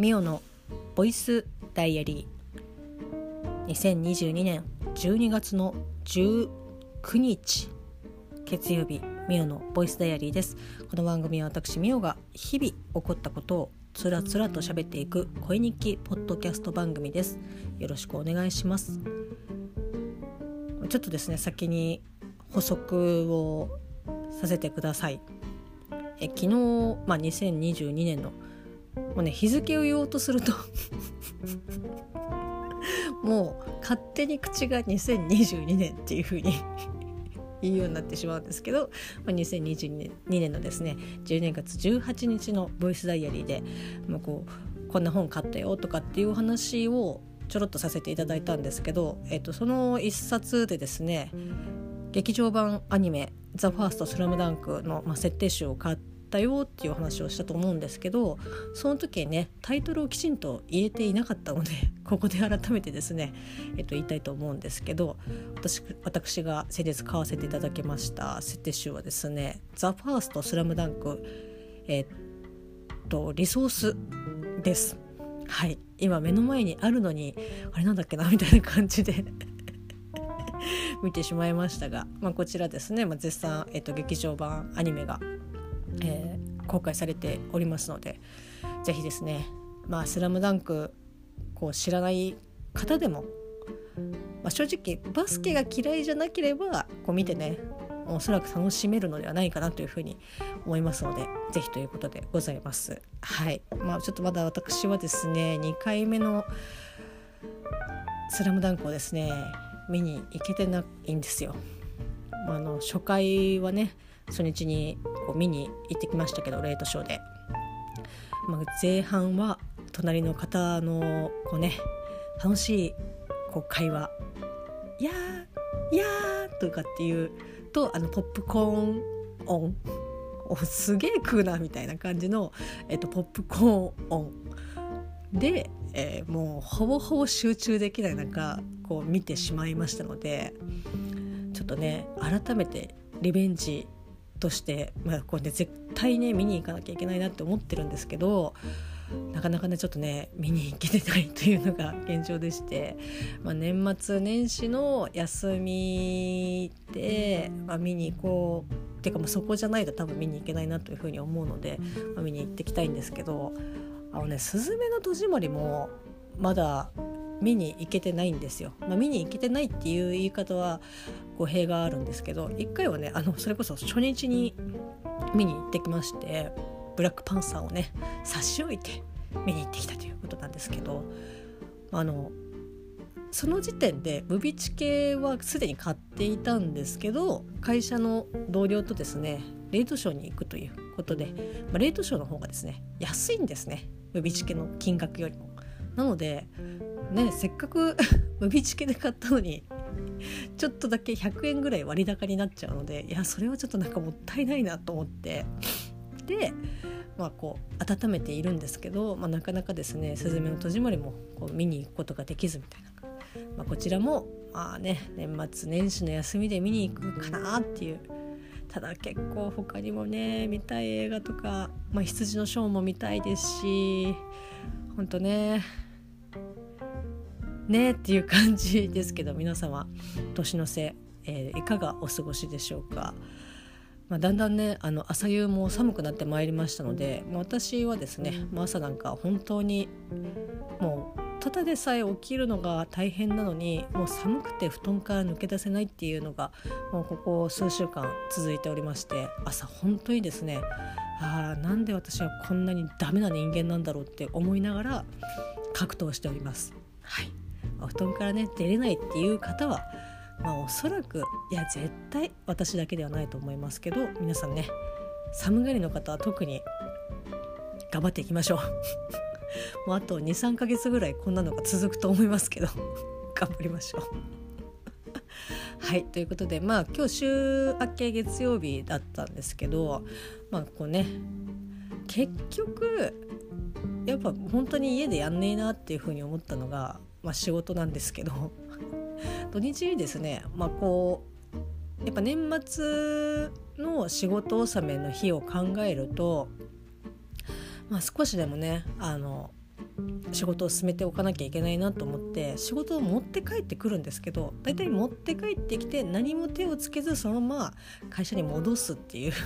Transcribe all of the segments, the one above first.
ミオのボイスダイアリー。2022年12月の19日月曜日ミオのボイスダイアリーです。この番組は私ミオが日々起こったことをつらつらと喋っていく声日記ポッドキャスト番組です。よろしくお願いします。ちょっとですね先に補足をさせてください。え昨日、まあ、2022年のもうね日付を言おうとすると もう勝手に口が2022年っていう風に 言うようになってしまうんですけど、まあ、2022年のですね12月18日のボイスダイアリーでもうこうこんな本買ったよとかっていうお話をちょろっとさせていただいたんですけど、えっと、その一冊でですね劇場版アニメ「ザ・ファーストスラムダンクの、まあ、設定集を買ってたよっていう話をしたと思うんですけどその時ねタイトルをきちんと言えていなかったので ここで改めてですね、えっと、言いたいと思うんですけど私私が先日買わせていただきました設定集はですね「ザ・ファーストスラムダンクえっとリソースです。はい。今目の前にあるのにあれなんだっけなみたいな感じで 見てしまいましたが、まあ、こちらですね、まあ、絶賛、えっと、劇場版アニメがえー、公開されておりますので是非ですね「まあ、スラムダンクこう知らない方でも、まあ、正直バスケが嫌いじゃなければこう見てねおそらく楽しめるのではないかなというふうに思いますので是非ということでございます。はいまあ、ちょっとまだ私はですね2回目の「スラムダンクをですね見に行けてないんですよ。あの初回はね初日にこう見に行ってきましたけどレートショーで、まあ、前半は隣の方のこうね楽しいこう会話「いやーいやー」とかっていうとあのポップコーン音おすげえ食うなみたいな感じの、えっと、ポップコーン音で、えー、もうほぼほぼ集中できない中こう見てしまいましたのでちょっとね改めてリベンジとして、まあこうね、絶対ね見に行かなきゃいけないなって思ってるんですけどなかなかねちょっとね見に行けてないというのが現状でして、まあ、年末年始の休みで、まあ、見に行こうっていうかもうそこじゃないと多分見に行けないなというふうに思うので、まあ、見に行ってきたいんですけどあのね「すずめの戸締まり」もまだ見に行けてないんですよ。まあ、見に行けてないっていう言い方は語弊があるんですけど一回はねあのそれこそ初日に見に行ってきましてブラックパンサーをね差し置いて見に行ってきたということなんですけどあのその時点でムビチケはすでに買っていたんですけど会社の同僚とですねレートショーに行くということで、まあ、レートショーの方がですね安いんですねムビチケの金額よりも。なのでねせっかくムビチケで買ったのにちょっとだけ100円ぐらい割高になっちゃうのでいやそれはちょっとなんかもったいないなと思って。でまあこう温めているんですけど、まあ、なかなかですね「すずめの戸締まり」もこう見に行くことができずみたいな、まあ、こちらもまあね年末年始の休みで見に行くかなっていう。ただ結構他にもね見たい映画とか「まあ、羊のショー」も見たいですしほんとねねっていう感じですけど皆様年の瀬、えー、いかがお過ごしでしょうか。まあ、だんだんねあの朝夕も寒くなってまいりましたので、ま、私はですね、ま、朝なんか本当にもうただでさえ起きるのが大変なのにもう寒くて布団から抜け出せないっていうのがもうここ数週間続いておりまして朝本当にですねあなんで私はこんなにダメな人間なんだろうって思いながら格闘しております。はい。お布団からね出れないっていう方はまあおそらくいや絶対私だけではないと思いますけど皆さんね寒がりの方は特に頑張っていきましょう。もうあと23ヶ月ぐらいこんなのが続くと思いますけど頑張りましょうはいということでまあ今日週明け月曜日だったんですけどまあこうね結局やっぱ本当に家でやんねえなっていうふうに思ったのがまあ、仕事なんですけど 土日にですね、まあ、こうやっぱ年末の仕事納めの日を考えると、まあ、少しでもねあの仕事を進めておかなきゃいけないなと思って仕事を持って帰ってくるんですけど大体持って帰ってきて何も手をつけずそのまま会社に戻すっていう。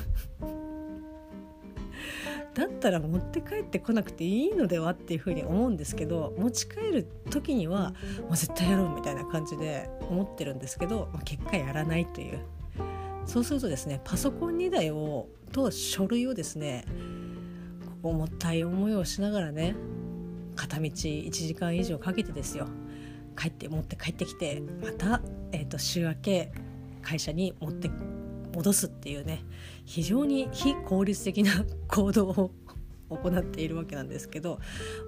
だったら持って帰ってこなくていいのではっていうふうに思うんですけど持ち帰る時にはもう絶対やろうみたいな感じで思ってるんですけど、まあ、結果やらないという。そうするとですねパソコン2台をと書類をですね重たい思いをしながらね片道1時間以上かけてですよ。帰って持って帰ってきてまた、えーと、週明け会社に持って戻すっていうね非常に非効率的な 行動を行っているわけなんですけど、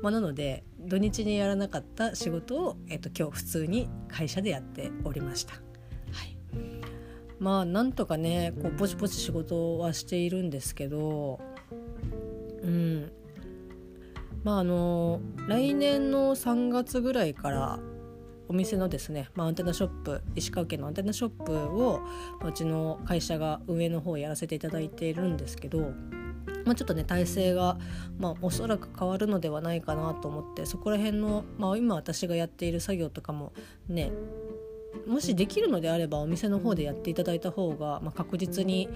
まあ、なので土日にやらなかった仕事を、えーと、今日普通に会社でやっておりました。はい、まあなんとかねこうポチポチ仕事はしているんですけどうん。まああの来年の3月ぐらいからお店のですね、まあ、アンテナショップ石川県のアンテナショップをうちの会社が運営の方やらせていただいているんですけど、まあ、ちょっとね体制が、まあ、おそらく変わるのではないかなと思ってそこら辺の、まあ、今私がやっている作業とかもねもしできるのであればお店の方でやっていただいた方が、まあ、確実に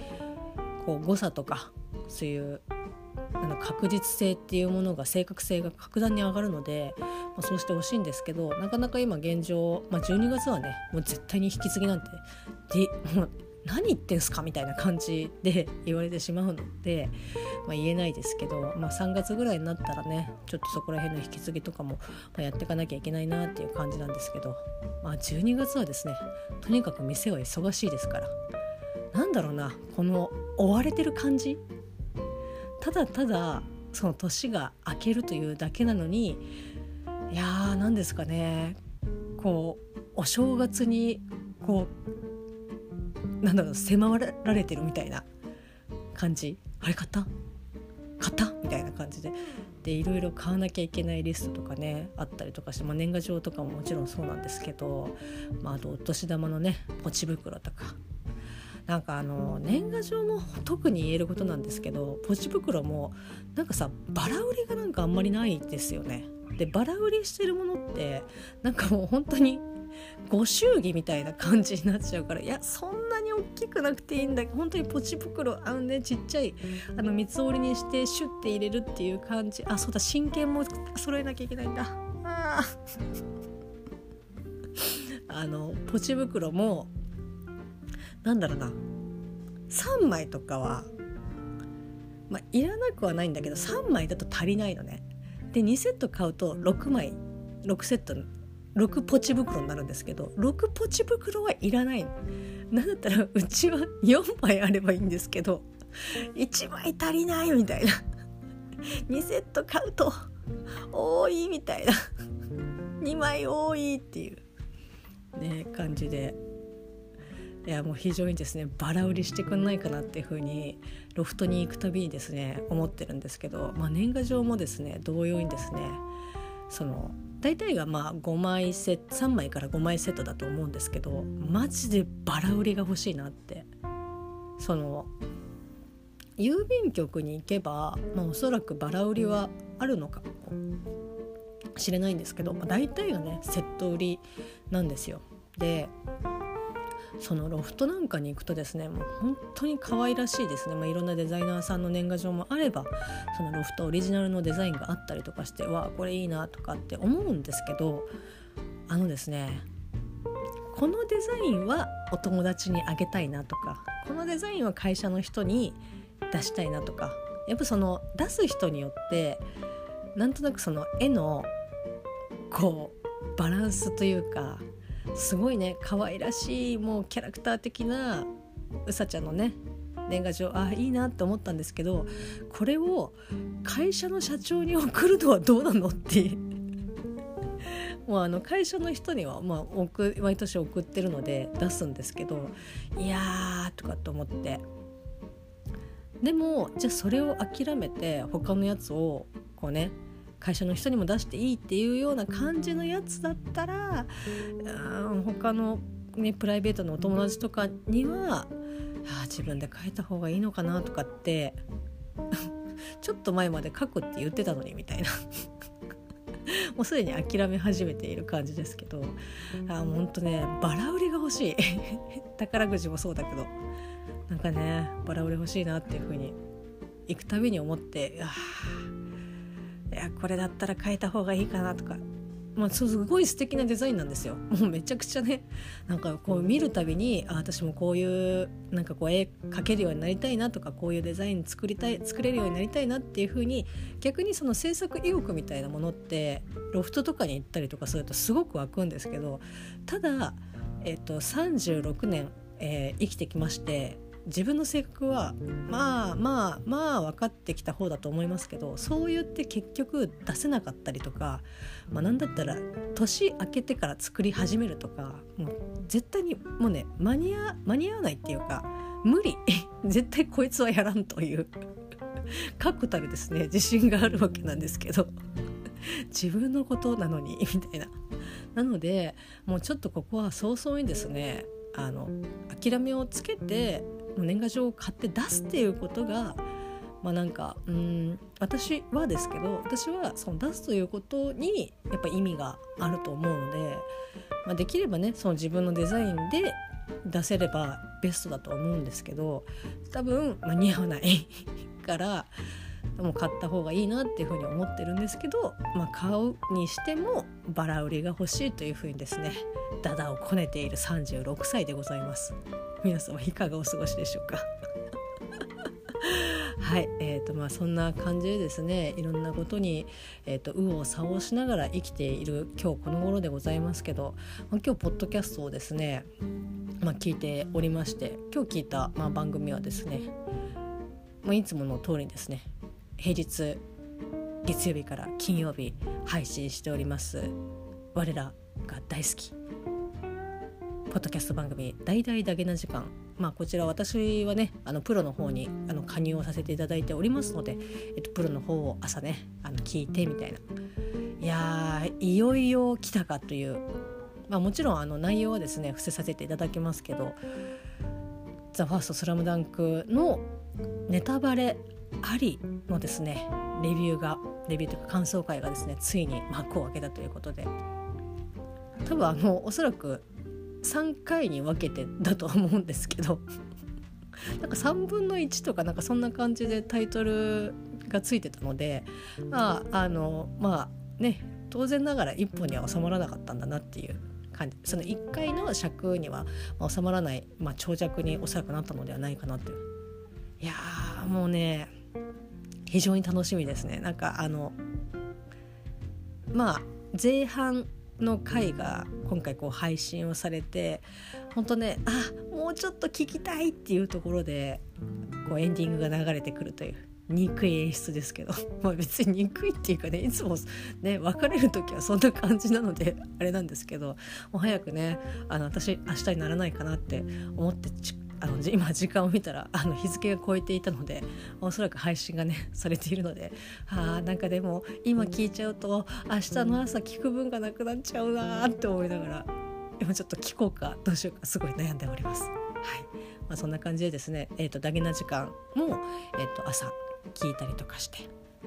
こう誤差とかそういうあの確実性っていうものが正確性が格段に上がるので、まあ、そうしてほしいんですけどなかなか今現状、まあ、12月はねもう絶対に引き継ぎなんてでもう何言ってんすかみたいな感じで 言われてしまうので、まあ、言えないですけど、まあ、3月ぐらいになったらねちょっとそこら辺の引き継ぎとかもやっていかなきゃいけないなっていう感じなんですけど、まあ、12月はですねとにかく店は忙しいですからなんだろうなこの追われてる感じただただその年が明けるというだけなのにいやー何ですかね。こうお正月にこうなんだろう迫られてるみたいな感じ。あれ買った？買った？みたいな感じで。でいろいろ買わなきゃいけないリストとかねあったりとかして、まあ、年賀状とかももちろんそうなんですけど、まあ、あとお年玉のねポチ袋とかなんかあの年賀状も特に言えることなんですけどポチ袋もなんかさバラ売りがなんかあんまりないですよね。でバラ売りしてるものってなんかもう本当にご祝儀みたいな感じになっちゃうからいやそんなに大きくなくていいんだけど本当にポチ袋あのねちっちゃいあの三つ折りにしてシュッて入れるっていう感じ。あそうだ真剣も揃えなきゃいけないんだ。あ あのポチ袋もなんだろうな3枚とかは、まあ、いらなくはないんだけど3枚だと足りないのね。で2セット買うと6枚6セット6ポチ袋になるんですけど6ポチ袋はいらないの。なんだったらうちは4枚あればいいんですけど1枚足りないみたいな2セット買うと多いみたいな2枚多いっていうね感じでいやもう非常にですねバラ売りしてくんないかなっていうふうにロフトに行くたびにですね思ってるんですけど、まあ、年賀状もですね同様にですねその大体がまあ5枚セ3枚から5枚セットだと思うんですけどマジでバラ売りが欲しいなってその郵便局に行けば、まあ、おそらくバラ売りはあるのかもしれないんですけど、まあ、大体がねセット売りなんですよ。でそのロフトなんかに行くとですねもう本当に可愛らしいですね、まあ、いろんなデザイナーさんの年賀状もあればそのロフトオリジナルのデザインがあったりとかしてわあこれいいなとかって思うんですけどあのですねこのデザインはお友達にあげたいなとかこのデザインは会社の人に出したいなとかやっぱその出す人によってなんとなくその絵のこうバランスというかすごいね可愛らしいもうキャラクター的なうさちゃんのね年賀状あいいなって思ったんですけどこれを会社の社長に送るのはどうなのって もうあの会社の人には、まあ、送毎年送ってるので出すんですけどいやーとかって思って。でもじゃあそれを諦めて他のやつをこうね会社の人にも出していいっていうような感じのやつだったらうん他の、ね、プライベートのお友達とかにはあ自分で書いた方がいいのかなとかって ちょっと前まで書くって言ってたのにみたいな。もうすでに諦め始めている感じですけどあもうほんとねバラ売りが欲しい。宝くじもそうだけどなんかねバラ売り欲しいなっていう風に行くたびに思ってああいやこれだったら変えた方がいいかなとかまあ、すごい素敵なデザインなんですよ。もうめちゃくちゃねなんかこう見るたびにあ私もこういうなんかこう絵描けるようになりたいなとかこういうデザイン作りたい作れるようになりたいなっていう風に逆にその制作意欲みたいなものってロフトとかに行ったりとかするとすごく湧くんですけどただ、えっと、36年、えー、生きてきまして自分の性格はまあまあまあ分かってきた方だと思いますけどそう言って結局出せなかったりとか、まあ、何だったら年明けてから作り始めるとかもう絶対にもうね間に合間に合わないっていうか無理 絶対こいつはやらんという確たるですね自信があるわけなんですけど 自分のことなのにみたいな。なのでもうちょっとここは早々にですねあの諦めをつけて年賀状を買って出すっていうことがまあなんかうん私はですけど私はその出すということにやっぱ意味があると思うので、まあ、できればねその自分のデザインで出せればベストだと思うんですけど多分間に合わない からもう買った方がいいなっていうふうに思ってるんですけど、まあ、買うにしてもバラ売りが欲しいというふうにですねダダをこねている36歳でございます。皆様いかがお過ごしでしょうか？はいえーとまあ、そんな感じでですねいろんなことに、えーと、右往左往しながら生きている今日この頃でございますけど、まあ、今日ポッドキャストをですね、まあ、聞いておりまして今日聞いた、まあ、番組はですね、まあ、いつもの通りですね平日月曜日から金曜日配信しております。我らが大好きポッドキャスト番組「大々だけな時間」まあこちら私はねあのプロの方にあの加入をさせていただいておりますので、えっと、プロの方を朝ねあの聞いてみたいな。いやいよいよ来たかという、まあ、もちろんあの内容はですね伏せさせていただきますけど「ザ・ファーストスラムダンクのネタバレありのですねレビューがレビューというか感想会がですねついに幕を開けたということで多分あのおそらく3回に分けてだと思うんですけど なんか3分の1とかなんかそんな感じでタイトルがついてたのでまああのまあね当然ながら1本には収まらなかったんだなっていう感じ。その1回の尺には収まらない、まあ、長尺におそらくなったのではないかなという。いやもうね非常に楽しみですね。なんかあのまあ前半の回が今回こう配信をされて本当ねあもうちょっと聞きたいっていうところでこうエンディングが流れてくるという憎い演出ですけど、まあ、別に憎いっていうかねいつもね別れる時はそんな感じなのであれなんですけどもう早くねあの私明日にならないかなって思ってあの 今時間を見たらあの日付が超えていたのでおそらく配信がね されているのであなんかでも今聞いちゃうと明日の朝聞く分がなくなっちゃうなって思いながら今ちょっと聞こうかどうしようかすごい悩んでおります。はい。まあ、そんな感じでですね、えーと、ダゲな時間も、えーと、朝聞いたりとかして。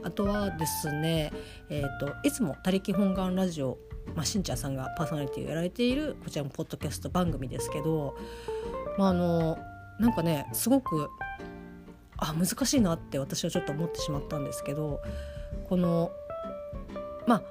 あとはですね、えーと、いつも「他力本願ラジオ」まあ、しんちゃんさんがパーソナリティをやられているこちらもポッドキャスト番組ですけどまあ、あのなんかねすごくあ難しいなって私はちょっと思ってしまったんですけどこのまあ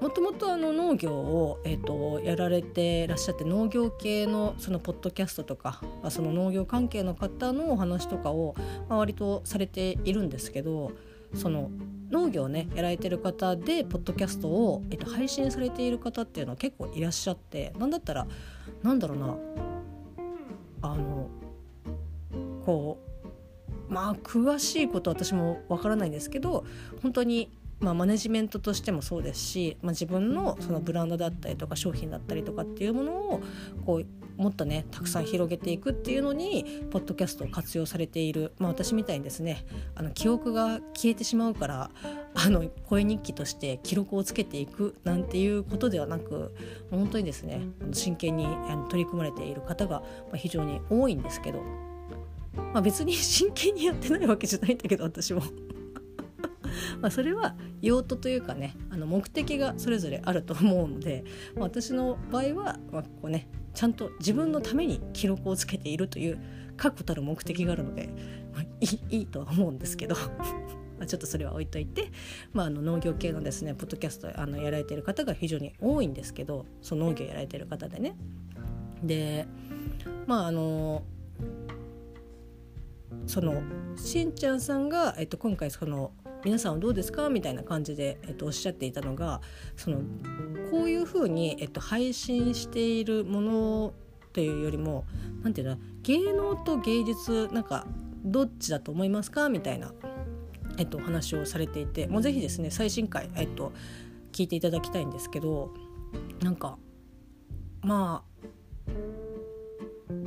もともとあの農業を、えーと、やられてらっしゃって農業系のそのポッドキャストとか、その農業関係の方のお話とかを、まあ、割とされているんですけどその農業をねやられてる方でポッドキャストを、えーと配信されている方っていうのは結構いらっしゃってなんだったらなんだろうなあのこうまあ詳しいことは私もわからないんですけど本当にまあ、マネジメントとしてもそうですし、まあ、自分のそのブランドだったりとか商品だったりとかっていうものをこうもっとねたくさん広げていくっていうのにポッドキャストを活用されている、まあ、私みたいにですねあの記憶が消えてしまうからあの声日記として記録をつけていくなんていうことではなく本当にですね真剣に取り組まれている方が非常に多いんですけど、まあ、別に真剣にやってないわけじゃないんだけど私も。まあそれは用途というかねあの目的がそれぞれあると思うので、まあ、私の場合は、まあ、こうねちゃんと自分のために記録をつけているという確固たる目的があるので、まあ、いいいいとは思うんですけど ま、ちょっとそれは置いといて、まあ、あの農業系のですねポッドキャストあのやられてる方が非常に多いんですけどその農業やられてる方でね。でまああのそのしんちゃんさんが、えっと、今回その皆さんはどうですか？みたいな感じで、えっと、おっしゃっていたのがそのこういうふうに、えっと、配信しているものというよりも何て言うの芸能と芸術なんかどっちだと思いますか？みたいなえっと、お話をされていてもうぜひですね最新回、えっと、聞いていただきたいんですけどなんかまあ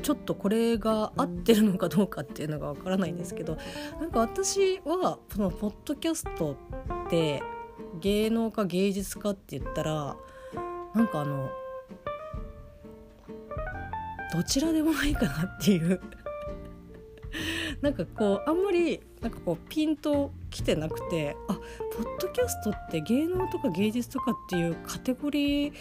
ちょっとこれが合ってるのかどうかっていうのがわからないんですけどなんか私はそのポッドキャストって芸能か芸術かって言ったらなんかあのどちらでもないかなっていう。なんかこうあんまりなんかこうピンときてなくてあポッドキャストって芸能とか芸術とかっていうカテゴリー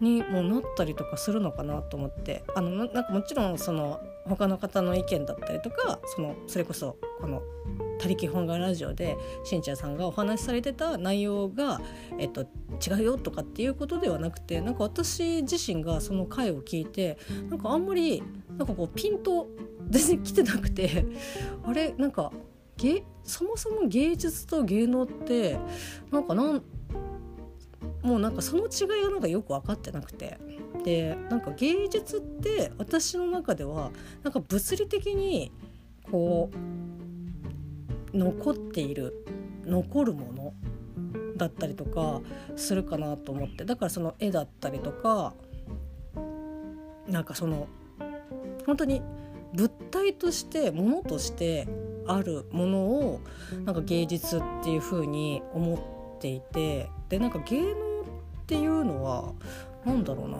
にもなったりとかするのかなと思って。あのなんかもちろんその他の方の意見だったりとかそのそれこそこの「他力本願ラジオ」でしんちゃんさんがお話しされてた内容が、えっと、違うよとかっていうことではなくてなんか私自身がその回を聞いてなんかあんまりなんかこうピンと全然来てなくてあれなんか芸そもそも芸術と芸能ってなんかなんもうなんかその違いがなんかよく分かってなくて。でなんか芸術って私の中ではなんか物理的にこう残っている残るものだったりとかするかなと思って。だからその絵だったりとかなんかその本当に物体としてものとしてあるものをなんか芸術っていう風に思っていて。でなんか芸能っていうのは何だろうな。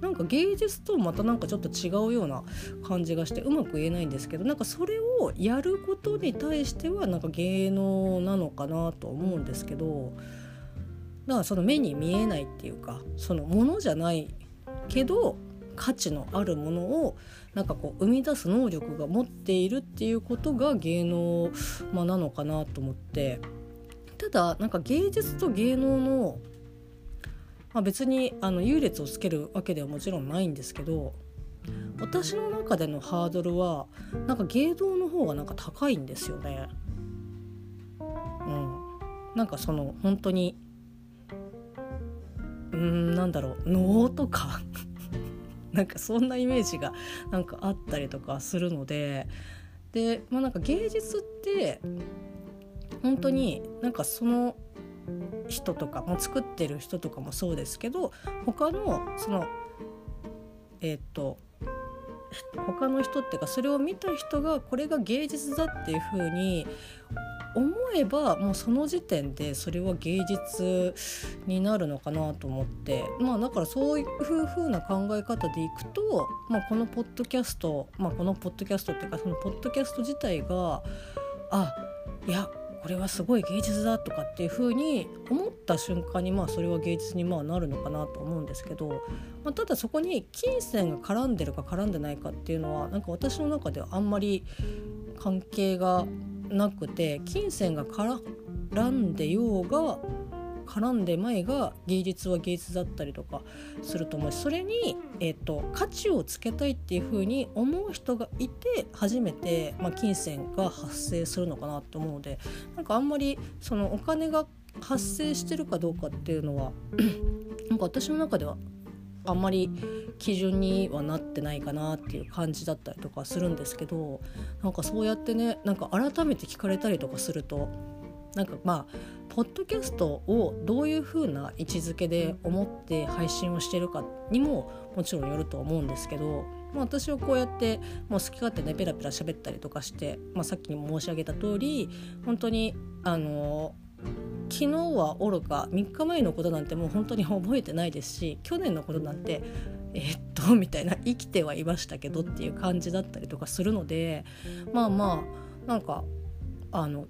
なんか芸術とまたなんかちょっと違うような感じがしてうまく言えないんですけどなんかそれをやることに対してはなんか芸能なのかなと思うんですけどだからその目に見えないっていうかそのものじゃないけど価値のあるものをなんかこう生み出す能力が持っているっていうことが芸能、まあ、なのかなと思って。ただなんか芸術と芸能の、まあ、別にあの優劣をつけるわけではもちろんないんですけど私の中でのハードルはなんか芸能の方がなんか高いんですよね。うん、なんかその本当にうんなんだろう能とか なんかそんなイメージがなんかあったりとかするのでで、まあ、なんか芸術って本当になんかその人とかも作ってる人とかもそうですけど他のそのえっ、と他の人っていうかそれを見た人がこれが芸術だっていう風に思えばもうその時点でそれは芸術になるのかなと思って。まあだからそういう風な考え方でいくと、まあ、このポッドキャスト、まあ、このポッドキャストっていうかそのポッドキャスト自体があいやこれはすごい芸術だとかっていうふうに思った瞬間にまあそれは芸術にまあなるのかなと思うんですけど、まあ、ただそこに金銭が絡んでるか絡んでないかっていうのはなんか私の中ではあんまり関係がなくて金銭が絡んでようが絡んで前が芸術は芸術だったりとかすると思うしそれに、えーと、価値をつけたいっていうふうに思う人がいて初めて、まあ、金銭が発生するのかなと思うのでなんかあんまりそのお金が発生してるかどうかっていうのは なんか私の中ではあんまり基準にはなってないかなっていう感じだったりとかするんですけどなんかそうやってねなんか改めて聞かれたりとかするとなんかまあポッドキャストをどういう風な位置づけで思って配信をしてるかにももちろんよると思うんですけど、まあ、私はこうやってもう好き勝手ねペラペラ喋ったりとかして、まあ、さっきにも申し上げた通り本当にあの昨日はおろか3日前のことなんてもう本当に覚えてないですし去年のことなんてえー、っとみたいな生きてはいましたけどっていう感じだったりとかするのでまあまあなんかあの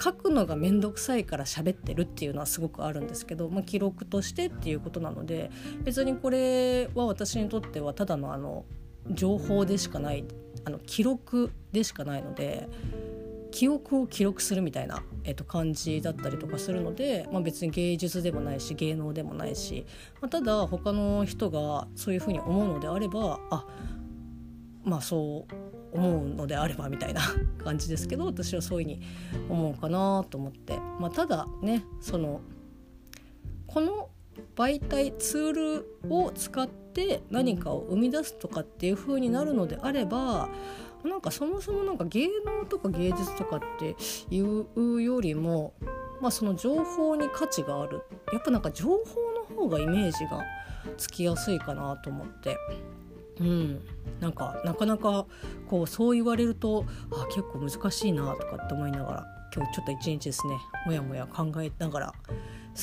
書くのが面倒くさいから喋ってるっていうのはすごくあるんですけど、まあ、記録としてっていうことなので別にこれは私にとってはただのあの情報でしかないあの記録でしかないので記憶を記録するみたいな、えー、と感じだったりとかするので、まあ、別に芸術でもないし芸能でもないし、まあ、ただ他の人がそういうふうに思うのであればあまあそう思うのであればみたいな 感じですけど私はそういうふうに思うかなと思って、まあ、ただねそのこの媒体ツールを使って何かを生み出すとかっていう風になるのであればなんかそもそもなんか芸能とか芸術とかっていうよりも、まあ、その情報に価値がある。やっぱなんか情報の方がイメージがつきやすいかなと思って。うん、なんかなかなかこうそう言われるとあ結構難しいなとかって思いながら今日ちょっと一日ですねもやもや考えながら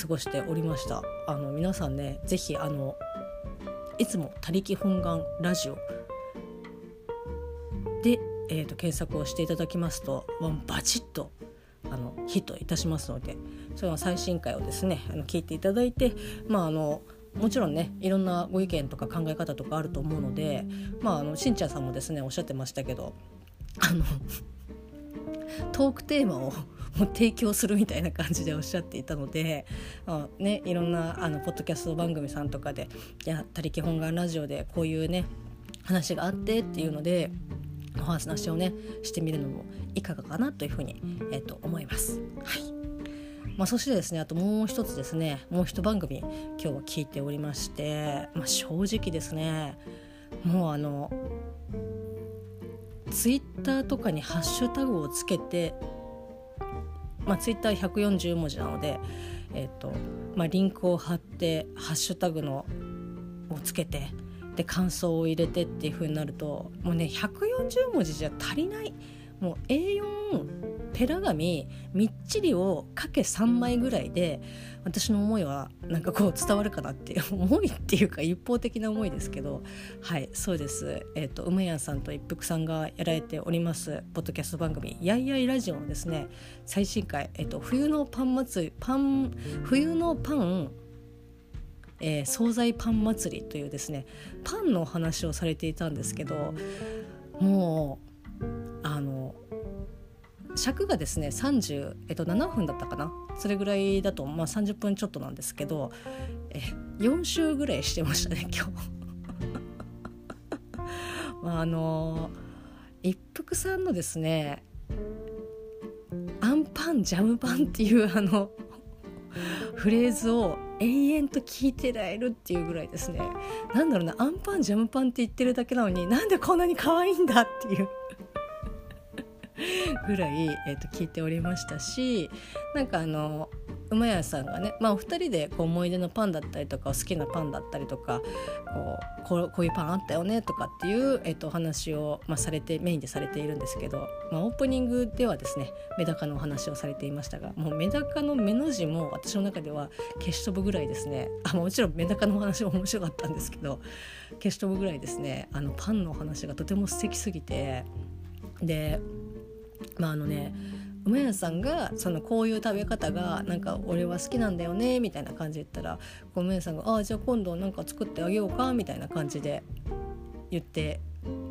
過ごしておりました。あの皆さんね是非あのいつも「他力本願ラジオ」で、えーと、検索をしていただきますとバチッとあのヒットいたしますのでそれは最新回をですねあの聞いていただいてまああのもちろんねいろんなご意見とか考え方とかあると思うのでまああのしんちゃんさんもですねおっしゃってましたけどあの トークテーマを 提供するみたいな感じでおっしゃっていたので、あね、いろんなあのポッドキャスト番組さんとかで「いや他力本願ラジオ」でこういうね話があってっていうのでお話をねしてみるのもいかがかなというふうに、えー、と思います。はいまあ、そしてですねあともう一つですねもう一番組今日は聞いておりまして、まあ、正直ですねもうあのツイッターとかにハッシュタグをつけてまあ、ツイッター140文字なので、えーとまあ、リンクを貼ってハッシュタグのをつけてで感想を入れてっていう風になるともうね140文字じゃ足りないもう A4 ペラ紙みっちりをかけ3枚ぐらいで私の思いはなんかこう伝わるかなっていう思いっていうか一方的な思いですけど。はいそうです。え、ー、と梅やんさんと一服さんがやられておりますポッドキャスト番組「やいやいラジオ」のですね最新回、えーと、冬のパン祭りパン冬のパンえー、惣菜パン祭りというですねパンの話をされていたんですけどもうあの尺がですね30、えっと、7分だったかな？それぐらいだと、まあ、30分ちょっとなんですけどえ4週ぐらいしてましたね 今日。まあ、あの一服さんのですねアンパンジャムパンっていうあのフレーズを永遠と聞いてられるっていうぐらいですね。なんだろうなアンパンジャムパンって言ってるだけなのになんでこんなに可愛いんだっていう。ぐらい、えー、と聞いておりましたしなんかあの馬屋さんがね、まあ、お二人でこう思い出のパンだったりとか好きなパンだったりとかこうこういうパンあったよねとかっていう、えー、とお話を、まあ、されてメインでされているんですけど、まあ、オープニングではですねメダカのお話をされていましたがもうメダカの目の字も私の中では消し飛ぶぐらいですね。あもちろんメダカのお話も面白かったんですけど消し飛ぶぐらいですね。あのパンのお話がとても素敵すぎてでまああのね馬屋さんがそのこういう食べ方がなんか俺は好きなんだよねみたいな感じで言ったら馬屋さんが「ああじゃあ今度なんか作ってあげようか」みたいな感じで言って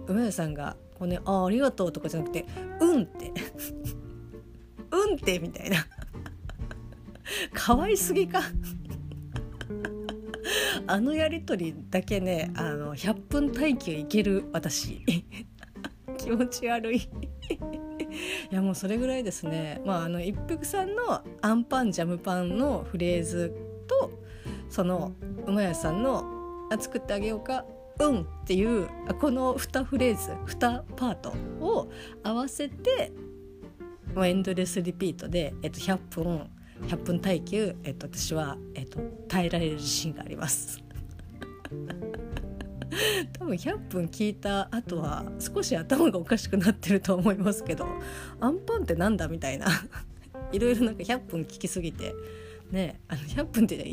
馬屋さんがこう、ね「ああありがとう」とかじゃなくて「うん」って「うん」ってみたいな。可愛すぎか。あのやり取りだけねあの100分耐久いける私。気持ち悪い。いやもうそれぐらいですねまああの一服さんのアンパンジャムパンのフレーズとその馬屋さんの「作ってあげようかうん」っていうこの2フレーズ2パートを合わせて、エンドレスリピートで、えっと、100分100分耐久、えっと、私は、えっと、耐えられる自信があります。多分100分聞いた後は少し頭がおかしくなってると思いますけどアンパンってなんだみたいな。いろいろなんか100分聞きすぎて。ねあの100分って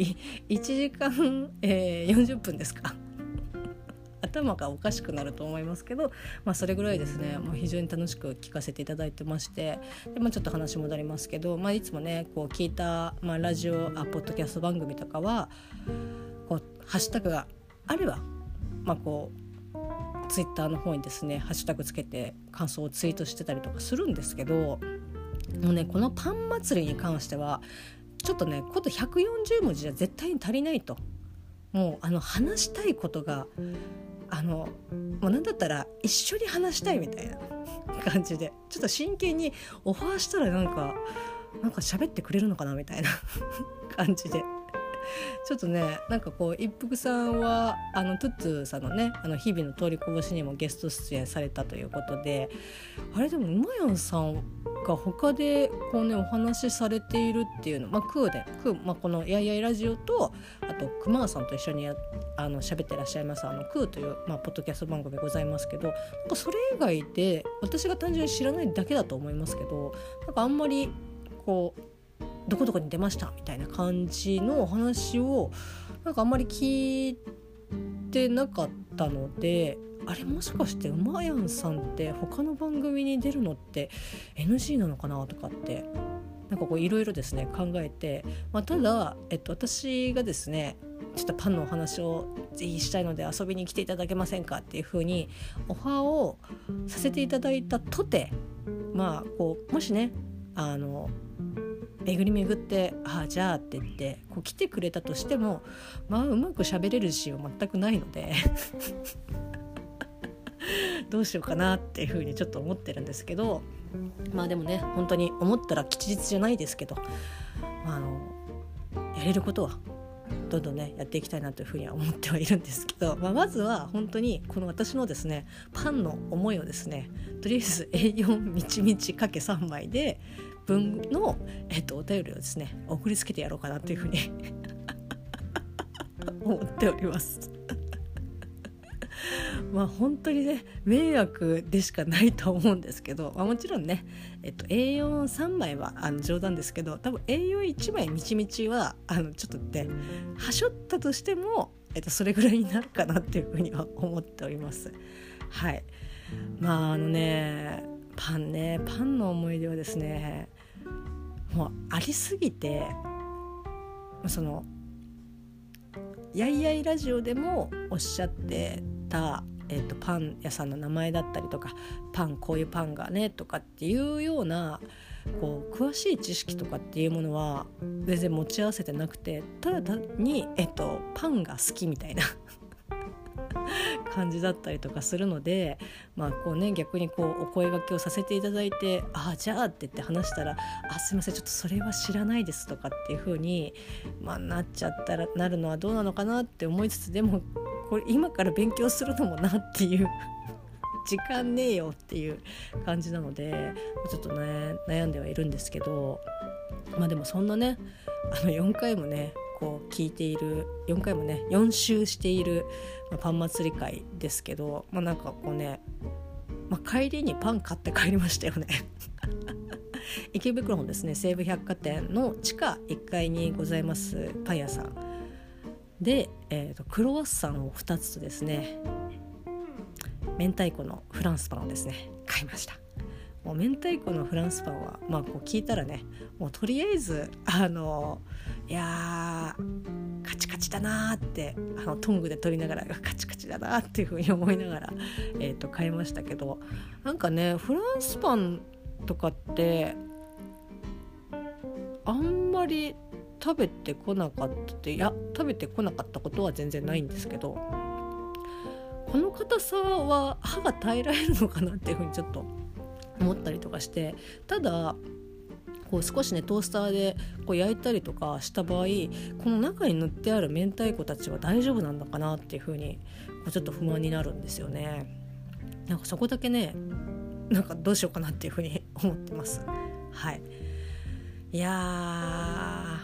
1時間、えー、40分ですか。頭がおかしくなると思いますけど、まあ、それぐらいですね。もう非常に楽しく聞かせていただいてまして。で、まあ、ちょっと話戻りますけど、まあ、いつもねこう聞いた、まあ、ラジオあポッドキャスト番組とかはこうハッシュタグがあれば、まあ、こうツイッターの方にですねハッシュタグつけて感想をツイートしてたりとかするんですけどもうねこのパン祭りに関してはちょっとねこと140文字じゃ絶対に足りないと。もうあの話したいことがあのもう何だったら一緒に話したいみたいな 感じでちょっと真剣にオファーしたらなんかなんか喋ってくれるのかなみたいな 感じで。ちょっとねなんかこう一服さんはあのトゥッツーさんのねあの日々の通りこぼしにもゲスト出演されたということであれでもうまやんさんが他でこうねお話しされているっていうのまあクーでクー、まあ、この「やいやいラジオと」あとクマーさんと一緒にやあの喋ってらっしゃいますあのクーという、まあ、ポッドキャスト番組ございますけどなんかそれ以外で私が単純に知らないだけだと思いますけどなんかあんまりこうどこどこに出ましたみたいな感じのお話をなんかあんまり聞いてなかったのであれもしかしてうまやんさんって他の番組に出るのって NG なのかなとかってなんかこういろいろですね考えて、まあ、ただ、えっと、私がですねちょっとパンのお話をぜひしたいので遊びに来ていただけませんかっていうふうにオファーをさせていただいたとてまあこうもしねあの巡り巡って「ああじゃあ」って言ってこう来てくれたとしてもまあうまく喋れる自信は全くないので どうしようかなっていうふうにちょっと思ってるんですけどまあでもね本当に思ったら吉日じゃないですけど、まあ、あのやれることはどんどんねやっていきたいなというふうには思ってはいるんですけど、まあ、まずは本当にこの私のですねパンの思いをですねとりあえず A4 みちみちかけ3枚で分の、えっと、お便りをですね送りつけてやろうかなというふうに 思っております。まあ本当にね迷惑でしかないと思うんですけど、まあ、もちろんね、えっと、A43 枚はあの冗談ですけど多分 A41 枚みちみちはあのちょっとねはしょったとしても、えっと、それぐらいになるかなっていうふうには 思っております。はいまああのねパンねパンの思い出はですねもうありすぎてそのやいやいラジオでもおっしゃってた、えーと、パン屋さんの名前だったりとかパンこういうパンがねとかっていうようなこう詳しい知識とかっていうものは全然持ち合わせてなくてただ単に、えっと、パンが好きみたいな。感じだったりとかするのでまあこうね逆にこうお声がけをさせていただいて「ああじゃあ」って言って話したら「あすいませんちょっとそれは知らないです」とかっていう風にまあなっちゃったらなるのはどうなのかなって思いつつでもこれ今から勉強するのもなっていう 時間ねえよっていう感じなのでちょっとね悩んではいるんですけどまあでもそんなねあの4回もねこう聞いている4回もね4周している、パン祭り会ですけど、まあ、なんかこうね、まあ、帰りにパン買って帰りましたよね。池袋のですね西武百貨店の地下1階にございますパン屋さん。で、えーと、クロワッサンを2つとですね明太子のフランスパンをですね買いました。もう明太子のフランスパンはまあこう聞いたらねもうとりあえずあのいやカチカチだなってあのトングで取りながらカチカチだなっていうふうに思いながら、えー、と買いましたけどなんかねフランスパンとかってあんまり食べてこなかったっていや食べてこなかったことは全然ないんですけどこの硬さは歯が耐えられるのかなっていうふうにちょっと思ったりとかしてただこう少しねトースターでこう焼いたりとかした場合この中に塗ってある明太子たちは大丈夫なんだかなっていう風にこうちょっと不満になるんですよね。なんかそこだけねなんかどうしようかなっていう風に 思ってます。はいいや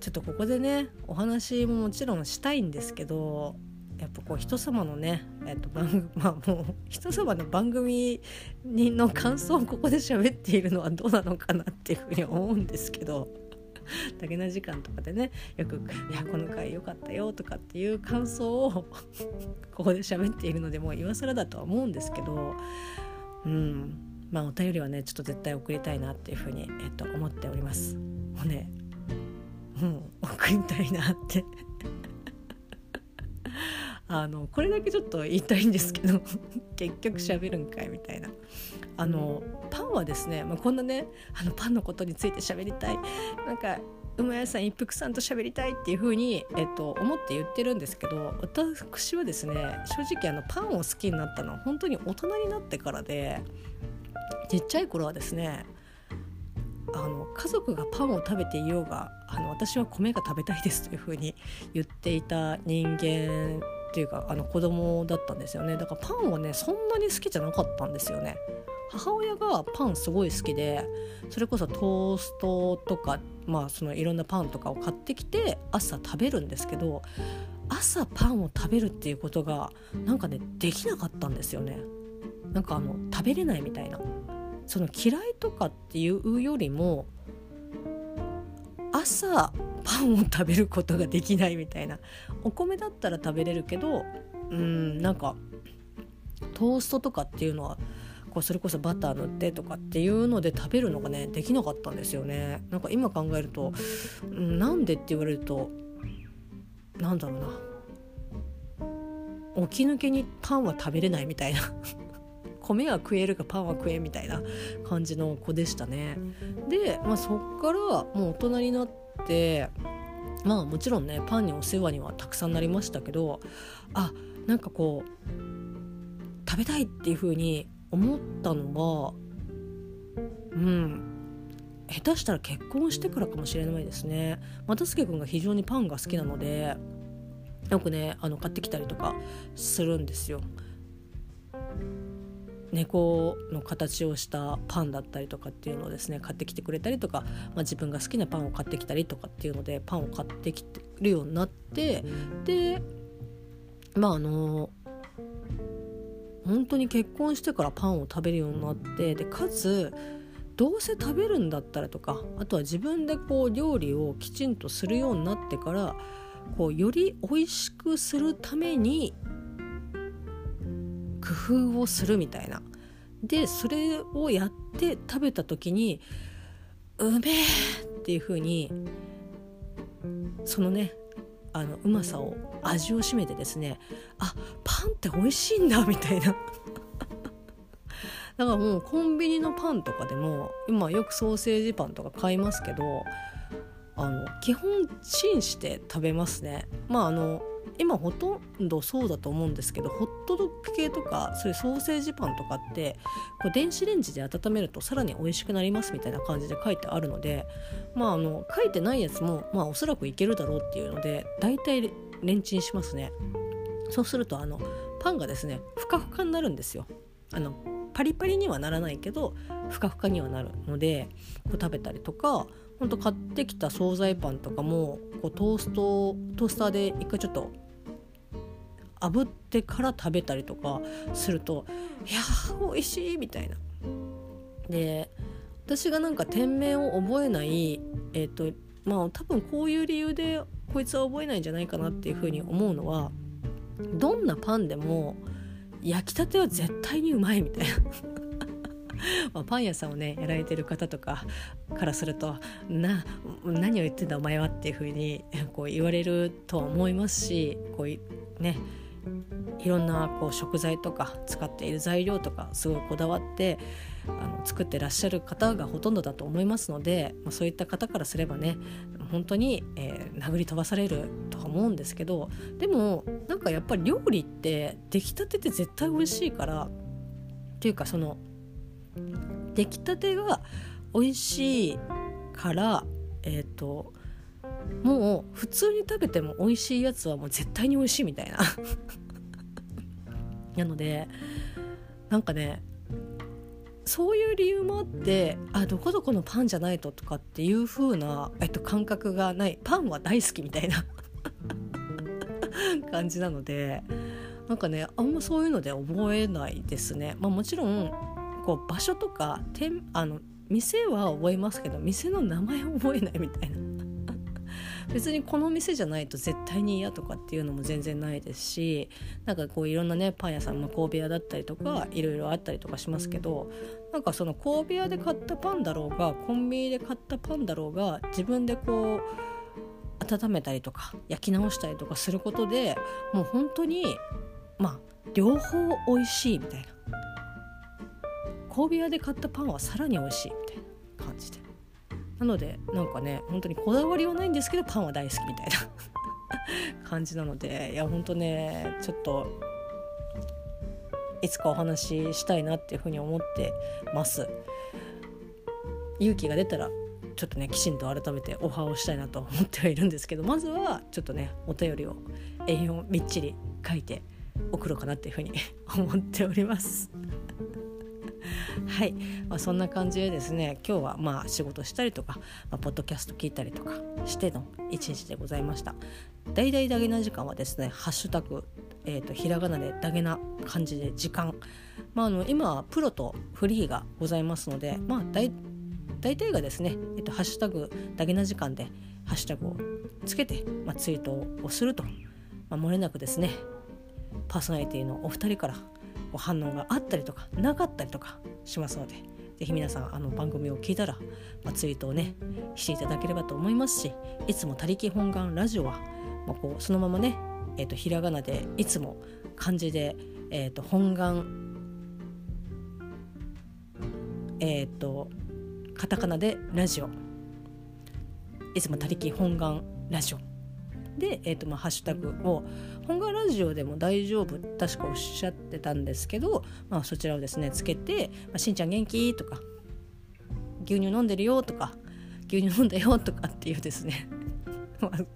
ちょっとここでねお話ももちろんしたいんですけどやっぱこう人様のね、えっと番組 まあもう人様の番組にの感想をここで喋っているのはどうなのかなっていうふうに思うんですけど 竹な時間とかでねよく「いやこの回良かったよ」とかっていう感想を ここで喋っているのでもう今更だとは思うんですけどうんまあお便りはねちょっと絶対送りたいなっていうふうに、えっと、思っております。もうねうん送りたいなってあのこれだけちょっと言いたいんですけど 結局喋るんかいみたいな。あのパンはですね、まあ、こんなねあのパンのことについて喋りたい。なんか馬屋さん一服さんと喋りたいっていう風にえっと思って言ってるんですけど私はですね正直あのパンを好きになったのは本当に大人になってからでちっちゃい頃はですねあの家族がパンを食べていようがあの私は米が食べたいですというふうに言っていた人間っていうかあの子供だったんですよね。だからパンはねそんなに好きじゃなかったんですよね。母親がパンすごい好きでそれこそトーストとかまあそのいろんなパンとかを買ってきて朝食べるんですけど朝パンを食べるっていうことがなんかねできなかったんですよね。なんかあの食べれないみたいな。その嫌いとかっていうよりも朝パンを食べることができないみたいな。お米だったら食べれるけどうんなんかトーストとかっていうのはこうそれこそバター塗ってとかっていうので食べるのがねできなかったんですよね。なんか今考えると、うん、なんでって言われるとなんだろうな。起き抜けにパンは食べれないみたいな。米は食えるかパンは食えみたいな感じの子でしたね。で、まあ、そっからもう大人になってまあもちろんねパンにお世話にはたくさんなりましたけどあなんかこう食べたいっていう風に思ったのはうん下手したら結婚してからかもしれないですね。又助君が非常にパンが好きなのでよくねあの買ってきたりとかするんですよ。猫の形をしたパンだったりとかっていうのをですね買ってきてくれたりとか、まあ、自分が好きなパンを買ってきたりとかっていうのでパンを買ってきてるようになってでまああの本当に結婚してからパンを食べるようになってでかつどうせ食べるんだったらとかあとは自分でこう料理をきちんとするようになってからこうより美味しくするために工夫をするみたいな。でそれをやって食べた時にうめえっていう風にそのねあのうまさを味をしめてですねあパンって美味しいんだみたいな。だからもうコンビニのパンとかでも今よくソーセージパンとか買いますけどあの基本チンして食べますね。まああの今ほとんどそうだと思うんですけどホットドッグ系とかそういうソーセージパンとかってこう電子レンジで温めるとさらに美味しくなりますみたいな感じで書いてあるのでまああの書いてないやつもまあおそらくいけるだろうっていうので大体レンチンしますね。そうするとあのパンがですねふかふかになるんですよ。あのパリパリにはならないけどふかふかにはなるのでこう食べたりとかほんと買ってきた惣菜パンとかもこうトーストトースターで一回ちょっと炙ってから食べたりとかするといやー美味しいみたいな。で私がなんか店名を覚えないえっ、ー、とまあ多分こういう理由でこいつは覚えないんじゃないかなっていうふうに思うのはどんなパンでも焼きたては絶対にうまいみたいな まあ、パン屋さんをねやられてる方とかからするとな何を言ってんだお前はっていうふうに こう言われると思いますしこうねいろんなこう食材とか使っている材料とかすごいこだわってあの作ってらっしゃる方がほとんどだと思いますので、まあ、そういった方からすればね本当に、えー、殴り飛ばされるとは思うんですけどでもなんかやっぱり料理って出来たてって絶対美味しいからっていうかその出来たてが美味しいからえっ、ー、ともう普通に食べても美味しいやつはもう絶対に美味しいみたいな。なのでなんかねそういう理由もあってあどこどこのパンじゃないととかっていう風な、えっと、感覚がない。パンは大好きみたいな。感じなのでなんかねあんまそういうので覚えないですね。まあ、もちろんこう場所とか店あの店は覚えますけど店の名前覚えないみたいな。別にこの店じゃないと絶対に嫌とかっていうのも全然ないですしなんかこういろんなねパン屋さんも神戸屋だったりとかいろいろあったりとかしますけどなんかその神戸屋で買ったパンだろうがコンビニで買ったパンだろうが自分でこう温めたりとか焼き直したりとかすることでもう本当にまあ両方美味しいみたいな。神戸屋で買ったパンはさらに美味しいみたいな感じで。なのでなんかね本当にこだわりはないんですけどパンは大好きみたいな 感じなのでいや本当ねちょっといつかお話ししたいなっていうふうに思ってます。勇気が出たらちょっとねきちんと改めてオファーをしたいなと思ってはいるんですけどまずはちょっとねお便りを栄養みっちり書いて送ろうかなっていうふうに 思っております。はい、まあ、そんな感じでですね今日はまあ仕事したりとか、まあ、ポッドキャスト聞いたりとかしての一日でございました。大々だげな時間はですねハッシュタグえーと、ひらがなでだげな感じで時間、まあ、あの今はプロとフリーがございますので、まあ、大大体がですね、えーと、ハッシュタグだげな時間でハッシュタグをつけて、まあ、ツイートをすると、まあ、漏れなくですねパーソナリティのお二人から反応があったりとかなかったりとかしますのでぜひ皆さんあの番組を聞いたら、まあ、ツイートをねしていただければと思いますしいつも「他力本願ラジオは」まあ、こうそのままね、えーと、ひらがなでいつも漢字で、えーと、本願えっ、ー、とカタカナでラジオいつも「他力本願ラジオ」で、えーとまあ、ハッシュタグを本願ラジオでも大丈夫確かおっしゃってたんですけど、まあ、そちらをですねつけて「まあ、しんちゃん元気?」とか「牛乳飲んでるよ」とか「牛乳飲んだよ」とかっていうですね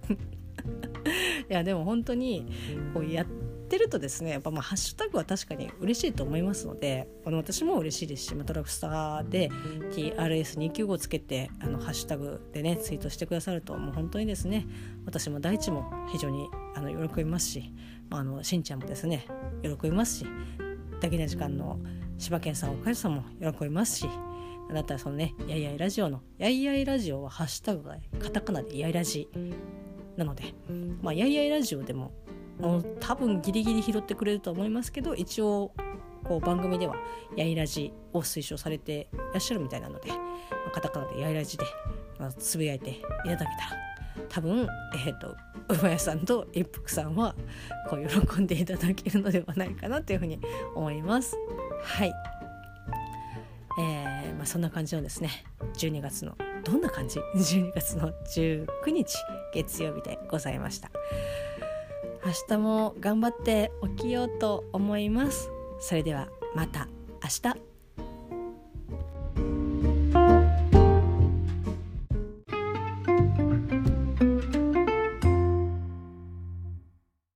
いやでも本当にこうやってってるとですねやっぱまあハッシュタグは確かに嬉しいと思いますのであの私も嬉しいですし、まあ、トラクスターで TRS295 つけてあのハッシュタグでねツイートしてくださるともう本当にですね私も大地も非常にあの喜びますし、まあ、あのしんちゃんもですね喜びますしだけな時間の柴犬さんおかゆさんも喜びますしだったらそのねやいやいラジオのやいやいラジオはハッシュタグがカタカナでやいラジなのでまあやいやいラジオでももう多分ギリギリ拾ってくれると思いますけど一応こう番組ではやいラジを推奨されていらっしゃるみたいなので、まあ、カタカナでやいラジで、まあ、つぶやいていただけたら多分えっ、ー、と馬屋さんと一服さんはこう喜んでいただけるのではないかなというふうに思います。はいえーまあ、そんな感じのですね12月のどんな感じ？12月の19日月曜日でございました。明日も頑張って起きようと思います。それではまた明日。